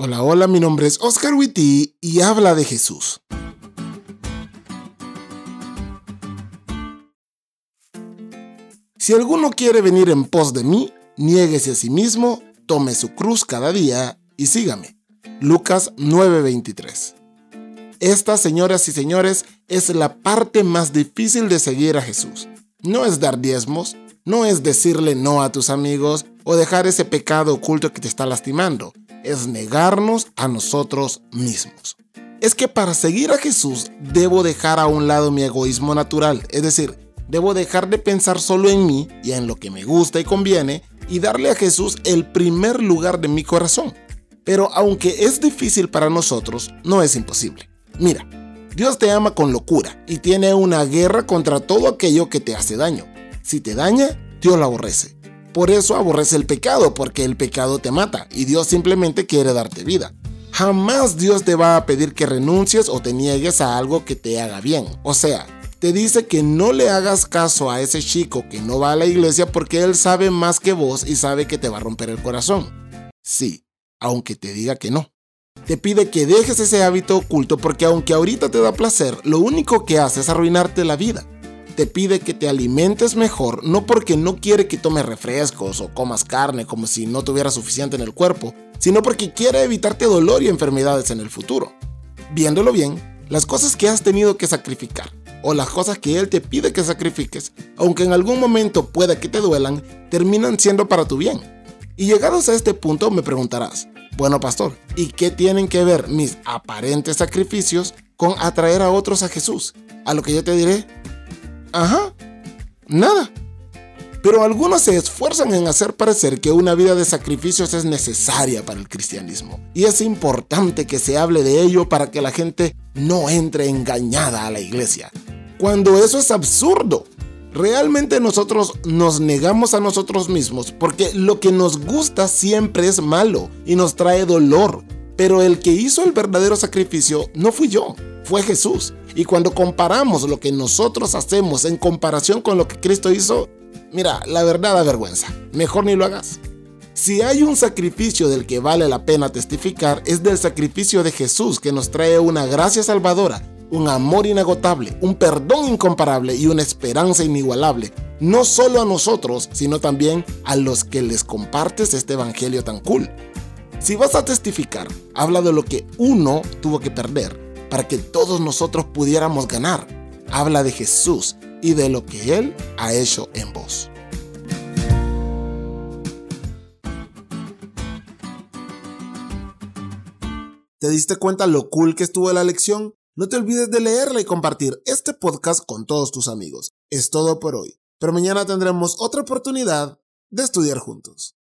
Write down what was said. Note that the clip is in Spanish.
Hola, hola, mi nombre es Oscar Witty y habla de Jesús. Si alguno quiere venir en pos de mí, niéguese a sí mismo, tome su cruz cada día y sígame. Lucas 9:23. Esta, señoras y señores, es la parte más difícil de seguir a Jesús. No es dar diezmos, no es decirle no a tus amigos o dejar ese pecado oculto que te está lastimando es negarnos a nosotros mismos. Es que para seguir a Jesús debo dejar a un lado mi egoísmo natural, es decir, debo dejar de pensar solo en mí y en lo que me gusta y conviene y darle a Jesús el primer lugar de mi corazón. Pero aunque es difícil para nosotros, no es imposible. Mira, Dios te ama con locura y tiene una guerra contra todo aquello que te hace daño. Si te daña, Dios lo aborrece. Por eso aborrece el pecado, porque el pecado te mata y Dios simplemente quiere darte vida. Jamás Dios te va a pedir que renuncies o te niegues a algo que te haga bien. O sea, te dice que no le hagas caso a ese chico que no va a la iglesia porque él sabe más que vos y sabe que te va a romper el corazón. Sí, aunque te diga que no. Te pide que dejes ese hábito oculto porque aunque ahorita te da placer, lo único que hace es arruinarte la vida te pide que te alimentes mejor, no porque no quiere que tomes refrescos o comas carne como si no tuviera suficiente en el cuerpo, sino porque quiere evitarte dolor y enfermedades en el futuro. Viéndolo bien, las cosas que has tenido que sacrificar o las cosas que Él te pide que sacrifiques, aunque en algún momento pueda que te duelan, terminan siendo para tu bien. Y llegados a este punto me preguntarás, bueno pastor, ¿y qué tienen que ver mis aparentes sacrificios con atraer a otros a Jesús? A lo que yo te diré, Ajá, nada. Pero algunos se esfuerzan en hacer parecer que una vida de sacrificios es necesaria para el cristianismo. Y es importante que se hable de ello para que la gente no entre engañada a la iglesia. Cuando eso es absurdo. Realmente nosotros nos negamos a nosotros mismos porque lo que nos gusta siempre es malo y nos trae dolor. Pero el que hizo el verdadero sacrificio no fui yo, fue Jesús. Y cuando comparamos lo que nosotros hacemos en comparación con lo que Cristo hizo, mira, la verdad da vergüenza. Mejor ni lo hagas. Si hay un sacrificio del que vale la pena testificar, es del sacrificio de Jesús que nos trae una gracia salvadora, un amor inagotable, un perdón incomparable y una esperanza inigualable, no solo a nosotros, sino también a los que les compartes este evangelio tan cool. Si vas a testificar, habla de lo que uno tuvo que perder para que todos nosotros pudiéramos ganar. Habla de Jesús y de lo que Él ha hecho en vos. ¿Te diste cuenta lo cool que estuvo la lección? No te olvides de leerla y compartir este podcast con todos tus amigos. Es todo por hoy, pero mañana tendremos otra oportunidad de estudiar juntos.